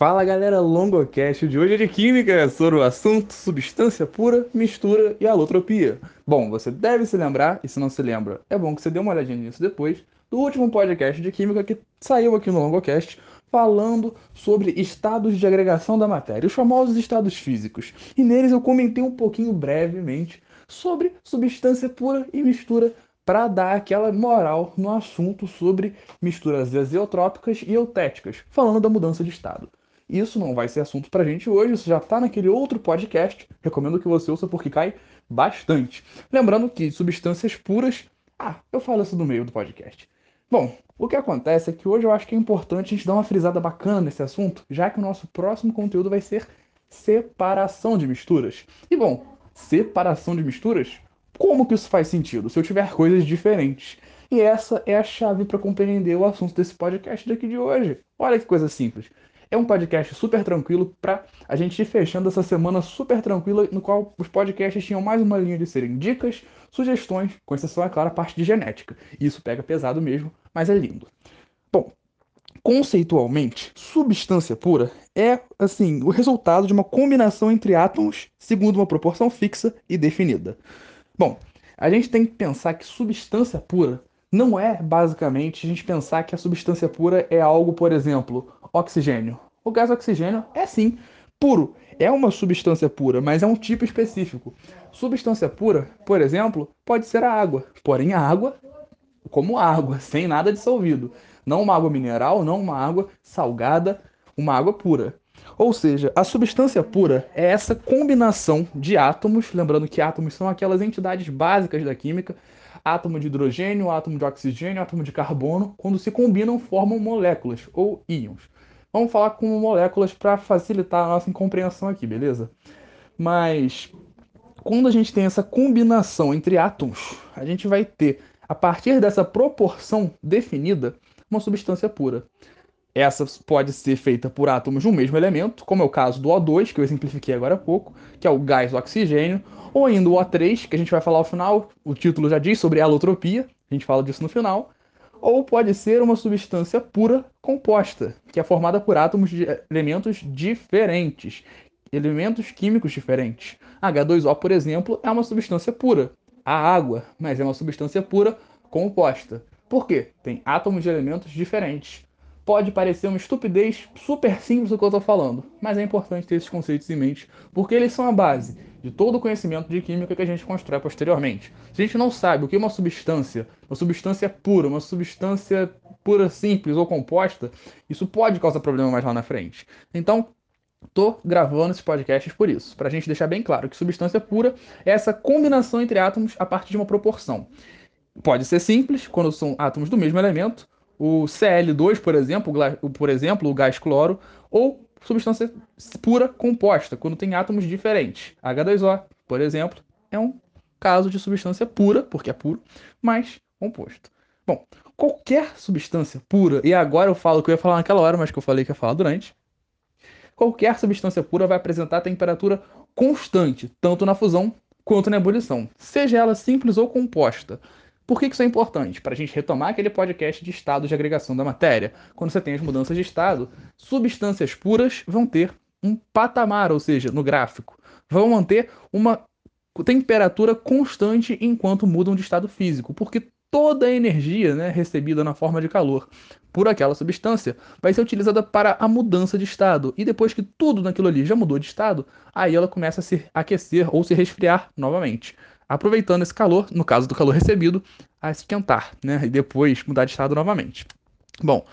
Fala galera, Longocast de hoje é de Química sobre o assunto substância pura, mistura e alotropia. Bom, você deve se lembrar, e se não se lembra, é bom que você dê uma olhadinha nisso depois, do último podcast de Química que saiu aqui no Longocast, falando sobre estados de agregação da matéria, os famosos estados físicos. E neles eu comentei um pouquinho brevemente sobre substância pura e mistura para dar aquela moral no assunto sobre misturas azeotrópicas e eutéticas, falando da mudança de estado. Isso não vai ser assunto pra gente hoje, isso já tá naquele outro podcast. Recomendo que você ouça porque cai bastante. Lembrando que substâncias puras. Ah, eu falo isso no meio do podcast. Bom, o que acontece é que hoje eu acho que é importante a gente dar uma frisada bacana nesse assunto, já que o nosso próximo conteúdo vai ser separação de misturas. E bom, separação de misturas? Como que isso faz sentido se eu tiver coisas diferentes? E essa é a chave para compreender o assunto desse podcast daqui de hoje. Olha que coisa simples. É um podcast super tranquilo para a gente ir fechando essa semana super tranquila, no qual os podcasts tinham mais uma linha de serem dicas, sugestões, com exceção, é claro, a parte de genética. Isso pega pesado mesmo, mas é lindo. Bom, conceitualmente, substância pura é, assim, o resultado de uma combinação entre átomos segundo uma proporção fixa e definida. Bom, a gente tem que pensar que substância pura não é basicamente a gente pensar que a substância pura é algo, por exemplo, oxigênio. O gás oxigênio é sim puro, é uma substância pura, mas é um tipo específico. Substância pura, por exemplo, pode ser a água, porém a água como água, sem nada dissolvido. Não uma água mineral, não uma água salgada, uma água pura. Ou seja, a substância pura é essa combinação de átomos, lembrando que átomos são aquelas entidades básicas da química, átomo de hidrogênio, átomo de oxigênio, átomo de carbono, quando se combinam formam moléculas ou íons. Vamos falar com moléculas para facilitar a nossa compreensão aqui, beleza? Mas quando a gente tem essa combinação entre átomos, a gente vai ter, a partir dessa proporção definida, uma substância pura. Essa pode ser feita por átomos de um mesmo elemento, como é o caso do O2, que eu exemplifiquei agora há pouco, que é o gás oxigênio, ou ainda o O3, que a gente vai falar ao final, o título já diz sobre alotropia, a gente fala disso no final, ou pode ser uma substância pura composta, que é formada por átomos de elementos diferentes, elementos químicos diferentes. H2O, por exemplo, é uma substância pura, a água, mas é uma substância pura composta. Por quê? Tem átomos de elementos diferentes. Pode parecer uma estupidez super simples o que eu estou falando, mas é importante ter esses conceitos em mente, porque eles são a base de todo o conhecimento de química que a gente constrói posteriormente. Se a gente não sabe o que é uma substância, uma substância pura, uma substância pura simples ou composta, isso pode causar problema mais lá na frente. Então, tô gravando esses podcasts por isso, para a gente deixar bem claro que substância pura é essa combinação entre átomos a partir de uma proporção. Pode ser simples, quando são átomos do mesmo elemento, o Cl2, por exemplo, por exemplo, o gás cloro, ou substância pura composta, quando tem átomos diferentes. H2O, por exemplo, é um caso de substância pura, porque é puro, mas composto. Bom, qualquer substância pura, e agora eu falo que eu ia falar naquela hora, mas que eu falei que ia falar durante, qualquer substância pura vai apresentar temperatura constante, tanto na fusão quanto na ebulição, seja ela simples ou composta. Por que isso é importante? Para a gente retomar aquele podcast de estado de agregação da matéria. Quando você tem as mudanças de estado, substâncias puras vão ter um patamar, ou seja, no gráfico, vão manter uma temperatura constante enquanto mudam de estado físico, porque toda a energia né, recebida na forma de calor por aquela substância vai ser utilizada para a mudança de estado. E depois que tudo naquilo ali já mudou de estado, aí ela começa a se aquecer ou se resfriar novamente aproveitando esse calor, no caso do calor recebido, a esquentar, né? E depois mudar de estado novamente. Bom,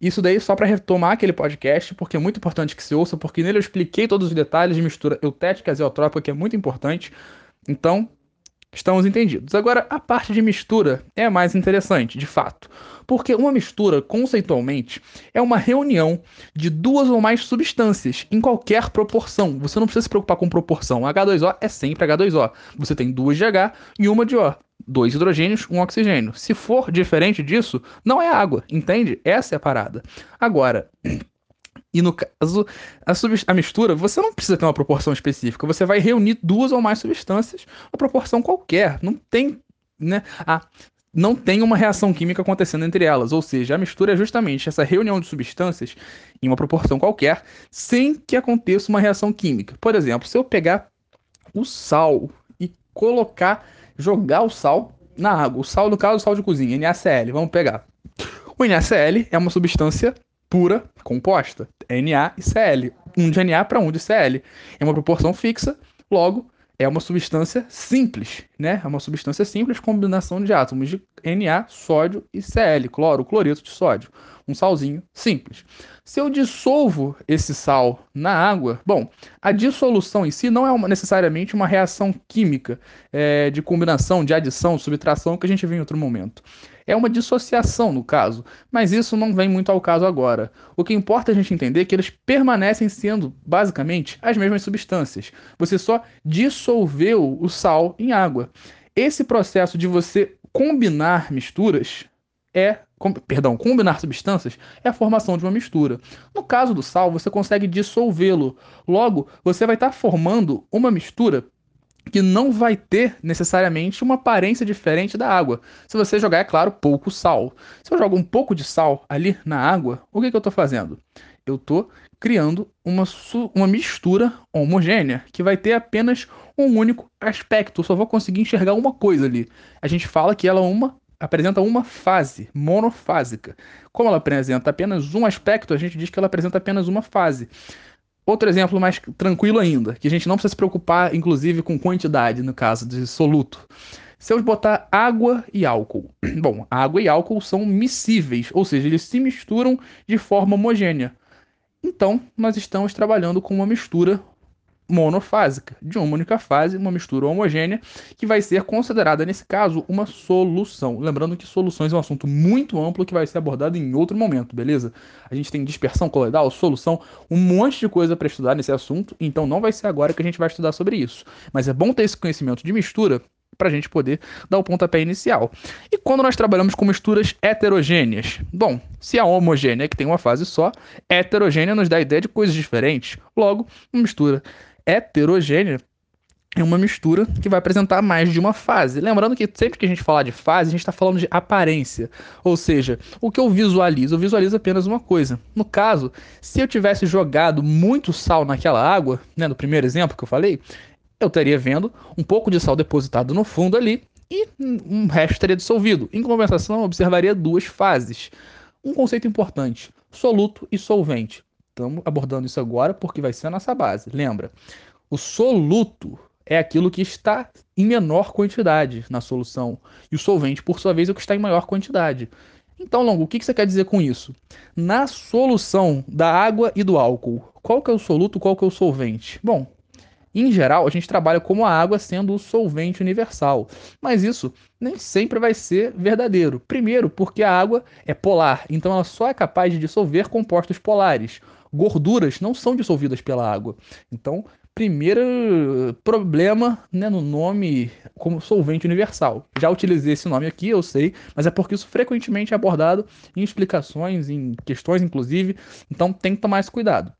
isso daí só para retomar aquele podcast, porque é muito importante que se ouça, porque nele eu expliquei todos os detalhes de mistura eutética e azeotrópica, que é muito importante. Então, estamos entendidos. Agora, a parte de mistura é mais interessante, de fato. Porque uma mistura, conceitualmente, é uma reunião de duas ou mais substâncias em qualquer proporção. Você não precisa se preocupar com proporção. H2O é sempre H2O. Você tem duas de H e uma de O. Dois hidrogênios, um oxigênio. Se for diferente disso, não é água, entende? Essa é a parada. Agora, e no caso, a, a, mistura, você não precisa ter uma proporção específica. Você vai reunir duas ou mais substâncias, uma proporção qualquer. Não tem, né? Ah, não tem uma reação química acontecendo entre elas. Ou seja, a mistura é justamente essa reunião de substâncias em uma proporção qualquer, sem que aconteça uma reação química. Por exemplo, se eu pegar o sal e colocar, jogar o sal na água, o sal, no caso, o sal de cozinha, NaCl, vamos pegar. O NaCl é uma substância pura composta, Na e Cl, um de Na para um de Cl. É uma proporção fixa, logo é uma substância simples, né? É uma substância simples, combinação de átomos de Na, sódio e Cl, cloro, cloreto de sódio. Um salzinho simples. Se eu dissolvo esse sal na água, bom, a dissolução em si não é uma, necessariamente uma reação química é, de combinação, de adição, subtração que a gente viu em outro momento. É uma dissociação, no caso, mas isso não vem muito ao caso agora. O que importa a gente entender é que eles permanecem sendo, basicamente, as mesmas substâncias. Você só dissolveu o sal em água. Esse processo de você combinar misturas é com, perdão, combinar substâncias é a formação de uma mistura. No caso do sal, você consegue dissolvê-lo. Logo, você vai estar tá formando uma mistura que não vai ter necessariamente uma aparência diferente da água. Se você jogar, é claro, pouco sal. Se eu jogo um pouco de sal ali na água, o que, que eu estou fazendo? Eu estou criando uma, uma mistura homogênea que vai ter apenas um único aspecto. Eu só vou conseguir enxergar uma coisa ali. A gente fala que ela é uma apresenta uma fase monofásica. Como ela apresenta apenas um aspecto, a gente diz que ela apresenta apenas uma fase. Outro exemplo mais tranquilo ainda, que a gente não precisa se preocupar, inclusive, com quantidade, no caso de soluto. Se eu botar água e álcool. Bom, água e álcool são miscíveis, ou seja, eles se misturam de forma homogênea. Então, nós estamos trabalhando com uma mistura monofásica, de uma única fase, uma mistura homogênea, que vai ser considerada, nesse caso, uma solução. Lembrando que soluções é um assunto muito amplo que vai ser abordado em outro momento, beleza? A gente tem dispersão coloidal, solução, um monte de coisa para estudar nesse assunto, então não vai ser agora que a gente vai estudar sobre isso. Mas é bom ter esse conhecimento de mistura para a gente poder dar o pontapé inicial. E quando nós trabalhamos com misturas heterogêneas? Bom, se a homogênea, que tem uma fase só, heterogênea nos dá a ideia de coisas diferentes. Logo, uma mistura heterogênea é uma mistura que vai apresentar mais de uma fase. Lembrando que sempre que a gente falar de fase, a gente está falando de aparência. Ou seja, o que eu visualizo? Eu visualizo apenas uma coisa. No caso, se eu tivesse jogado muito sal naquela água, né, no primeiro exemplo que eu falei, eu estaria vendo um pouco de sal depositado no fundo ali e um resto estaria dissolvido. Em compensação, eu observaria duas fases. Um conceito importante: soluto e solvente. Estamos abordando isso agora porque vai ser a nossa base. Lembra? O soluto é aquilo que está em menor quantidade na solução. E o solvente, por sua vez, é o que está em maior quantidade. Então, Longo, o que você quer dizer com isso? Na solução da água e do álcool, qual que é o soluto, qual que é o solvente? Bom, em geral, a gente trabalha como a água sendo o solvente universal, mas isso nem sempre vai ser verdadeiro. Primeiro, porque a água é polar, então ela só é capaz de dissolver compostos polares. Gorduras não são dissolvidas pela água. Então, primeiro problema né, no nome como solvente universal. Já utilizei esse nome aqui, eu sei, mas é porque isso frequentemente é abordado em explicações, em questões, inclusive, então tem que tomar esse cuidado.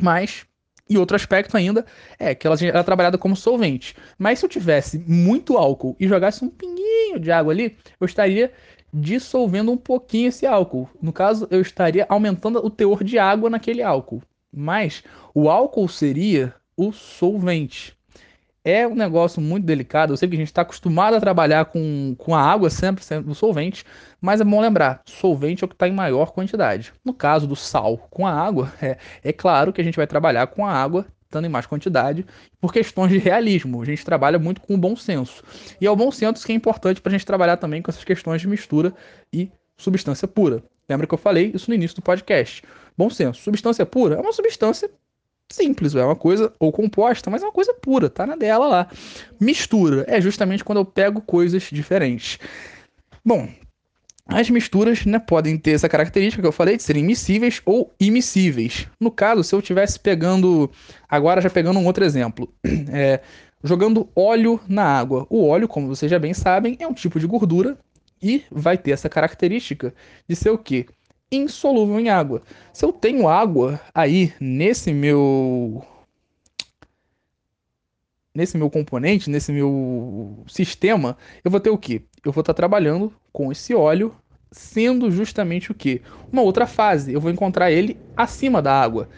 Mas e outro aspecto ainda é que ela era trabalhada como solvente. Mas se eu tivesse muito álcool e jogasse um pinguinho de água ali, eu estaria dissolvendo um pouquinho esse álcool. No caso, eu estaria aumentando o teor de água naquele álcool. Mas o álcool seria o solvente é um negócio muito delicado. Eu sei que a gente está acostumado a trabalhar com, com a água sempre, sempre o solvente, mas é bom lembrar: solvente é o que está em maior quantidade. No caso do sal com a água, é, é claro que a gente vai trabalhar com a água em mais quantidade, por questões de realismo. A gente trabalha muito com o bom senso. E é o bom senso que é importante para a gente trabalhar também com essas questões de mistura e substância pura. Lembra que eu falei isso no início do podcast? Bom senso. Substância pura é uma substância simples, é uma coisa ou composta, mas é uma coisa pura, tá na dela lá. Mistura é justamente quando eu pego coisas diferentes. Bom, as misturas né, podem ter essa característica que eu falei de serem miscíveis ou immiscíveis. No caso, se eu estivesse pegando, agora já pegando um outro exemplo, é, jogando óleo na água. O óleo, como vocês já bem sabem, é um tipo de gordura e vai ter essa característica de ser o quê? insolúvel em água. Se eu tenho água aí nesse meu nesse meu componente, nesse meu sistema, eu vou ter o quê? Eu vou estar trabalhando com esse óleo sendo justamente o quê? Uma outra fase. Eu vou encontrar ele acima da água.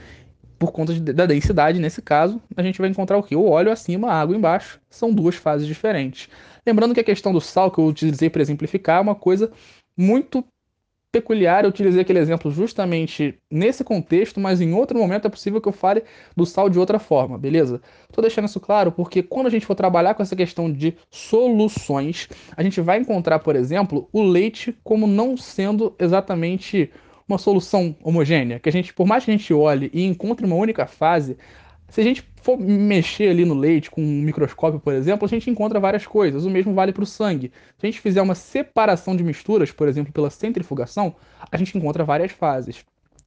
Por conta de, da densidade, nesse caso, a gente vai encontrar o quê? O óleo acima, a água embaixo. São duas fases diferentes. Lembrando que a questão do sal que eu utilizei para exemplificar é uma coisa muito peculiar, eu utilizei aquele exemplo justamente nesse contexto, mas em outro momento é possível que eu fale do sal de outra forma, beleza? Tô deixando isso claro porque quando a gente for trabalhar com essa questão de soluções, a gente vai encontrar, por exemplo, o leite como não sendo exatamente uma solução homogênea, que a gente, por mais que a gente olhe e encontre uma única fase, se a gente for mexer ali no leite com um microscópio, por exemplo, a gente encontra várias coisas. O mesmo vale para o sangue. Se a gente fizer uma separação de misturas, por exemplo, pela centrifugação, a gente encontra várias fases.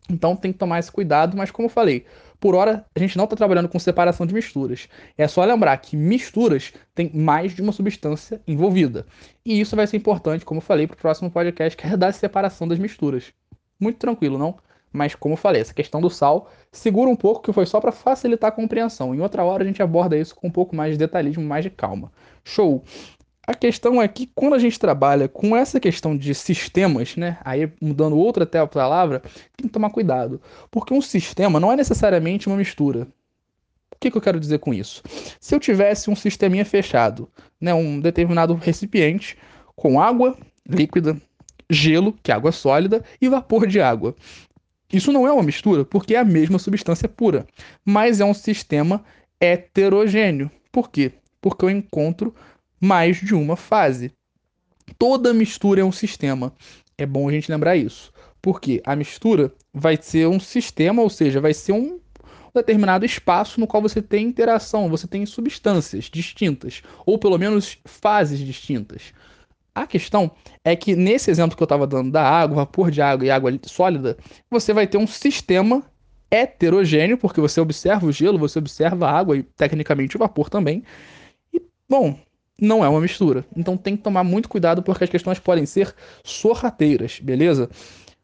Então tem que tomar esse cuidado, mas como eu falei, por hora a gente não está trabalhando com separação de misturas. É só lembrar que misturas tem mais de uma substância envolvida. E isso vai ser importante, como eu falei, para o próximo podcast, que é da separação das misturas. Muito tranquilo, não? Mas, como eu falei, essa questão do sal segura um pouco, que foi só para facilitar a compreensão. Em outra hora a gente aborda isso com um pouco mais de detalhismo, mais de calma. Show! A questão é que quando a gente trabalha com essa questão de sistemas, né? Aí mudando outra até a palavra, tem que tomar cuidado. Porque um sistema não é necessariamente uma mistura. O que, que eu quero dizer com isso? Se eu tivesse um sisteminha fechado, né, um determinado recipiente com água líquida, gelo, que é água sólida, e vapor de água. Isso não é uma mistura, porque é a mesma substância pura, mas é um sistema heterogêneo. Por quê? Porque eu encontro mais de uma fase. Toda mistura é um sistema. É bom a gente lembrar isso. Porque a mistura vai ser um sistema, ou seja, vai ser um determinado espaço no qual você tem interação, você tem substâncias distintas, ou pelo menos fases distintas. A questão é que nesse exemplo que eu estava dando da água, vapor de água e água sólida, você vai ter um sistema heterogêneo, porque você observa o gelo, você observa a água e tecnicamente o vapor também. E, bom, não é uma mistura. Então tem que tomar muito cuidado porque as questões podem ser sorrateiras, beleza?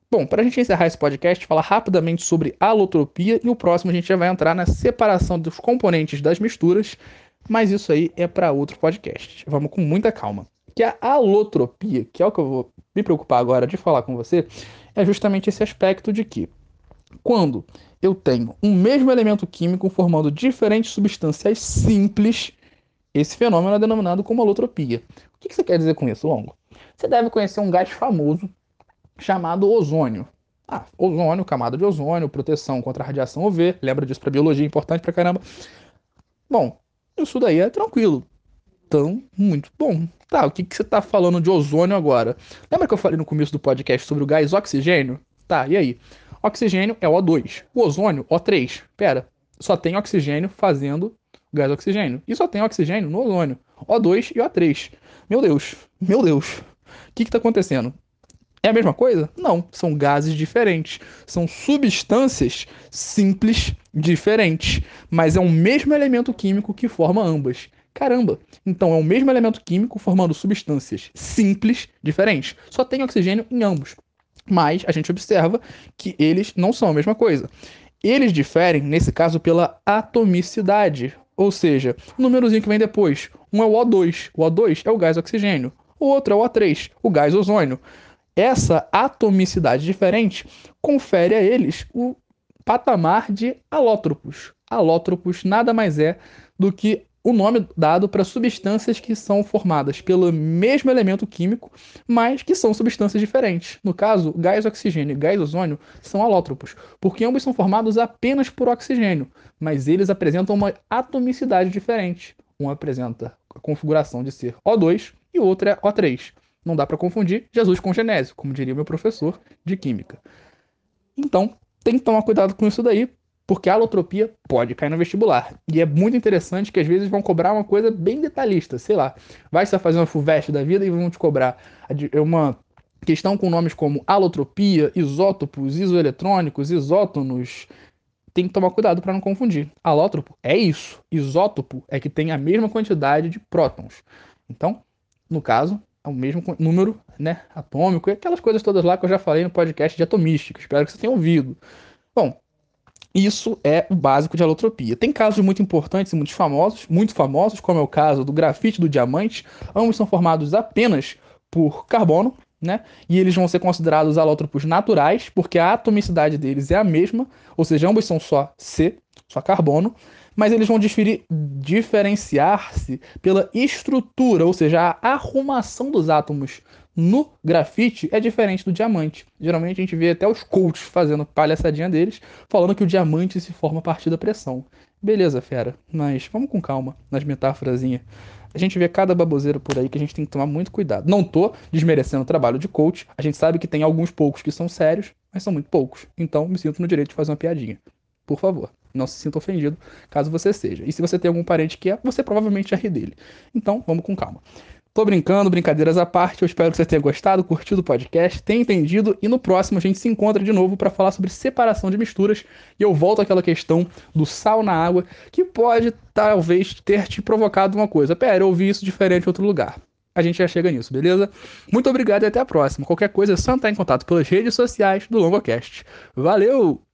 Bom, para a gente encerrar esse podcast, falar rapidamente sobre alotropia e o próximo a gente já vai entrar na separação dos componentes das misturas, mas isso aí é para outro podcast. Vamos com muita calma que a alotropia, que é o que eu vou me preocupar agora de falar com você, é justamente esse aspecto de que quando eu tenho um mesmo elemento químico formando diferentes substâncias simples, esse fenômeno é denominado como alotropia. O que você quer dizer com isso, Longo? Você deve conhecer um gás famoso chamado ozônio. Ah, ozônio, camada de ozônio, proteção contra a radiação UV, lembra disso para biologia, importante pra caramba. Bom, isso daí é tranquilo. Então, muito bom. Tá, o que, que você tá falando de ozônio agora? Lembra que eu falei no começo do podcast sobre o gás oxigênio? Tá, e aí? Oxigênio é O2. O ozônio, O3. Pera, só tem oxigênio fazendo gás oxigênio. E só tem oxigênio no ozônio. O2 e O3. Meu Deus, meu Deus. O que está acontecendo? É a mesma coisa? Não, são gases diferentes. São substâncias simples diferentes. Mas é o mesmo elemento químico que forma ambas. Caramba! Então é o mesmo elemento químico formando substâncias simples diferentes. Só tem oxigênio em ambos. Mas a gente observa que eles não são a mesma coisa. Eles diferem, nesse caso, pela atomicidade. Ou seja, o númerozinho que vem depois. Um é o O2. O O2 é o gás oxigênio. O outro é o O3, o gás ozônio. Essa atomicidade diferente confere a eles o patamar de alótropos. Alótropos nada mais é do que o nome dado para substâncias que são formadas pelo mesmo elemento químico, mas que são substâncias diferentes. No caso, gás oxigênio e gás ozônio são alótropos, porque ambos são formados apenas por oxigênio, mas eles apresentam uma atomicidade diferente. Um apresenta a configuração de ser O2 e o outro é O3. Não dá para confundir Jesus com Genésio, como diria meu professor de química. Então, tem que tomar cuidado com isso daí, porque a alotropia pode cair no vestibular. E é muito interessante que às vezes vão cobrar uma coisa bem detalhista, sei lá. Vai estar fazendo uma FUVEST da vida e vão te cobrar uma questão com nomes como alotropia, isótopos, isoeletrônicos, isótonos. Tem que tomar cuidado para não confundir. Alótropo é isso. Isótopo é que tem a mesma quantidade de prótons. Então, no caso, é o mesmo número né, atômico e aquelas coisas todas lá que eu já falei no podcast de atomística. Espero que você tenha ouvido. Bom, Isso é o básico de alotropia. Tem casos muito importantes e muito famosos, muito famosos, como é o caso do grafite do diamante. Ambos são formados apenas por carbono, né? E eles vão ser considerados alótropos naturais, porque a atomicidade deles é a mesma, ou seja, ambos são só C, só carbono, mas eles vão diferenciar-se pela estrutura, ou seja, a arrumação dos átomos no grafite é diferente do diamante. Geralmente a gente vê até os coaches fazendo palhaçadinha deles, falando que o diamante se forma a partir da pressão. Beleza, fera, mas vamos com calma nas metáforazinhas. A gente vê cada baboseiro por aí que a gente tem que tomar muito cuidado. Não tô desmerecendo o trabalho de coach, a gente sabe que tem alguns poucos que são sérios, mas são muito poucos. Então me sinto no direito de fazer uma piadinha. Por favor, não se sinta ofendido caso você seja. E se você tem algum parente que é, você provavelmente já ri dele. Então, vamos com calma. Tô brincando, brincadeiras à parte. Eu espero que você tenha gostado, curtido o podcast, tenha entendido. E no próximo a gente se encontra de novo para falar sobre separação de misturas. E eu volto àquela questão do sal na água, que pode talvez ter te provocado uma coisa. Pera, eu ouvi isso diferente em outro lugar. A gente já chega nisso, beleza? Muito obrigado e até a próxima. Qualquer coisa é só entrar em contato pelas redes sociais do LongoCast. Valeu!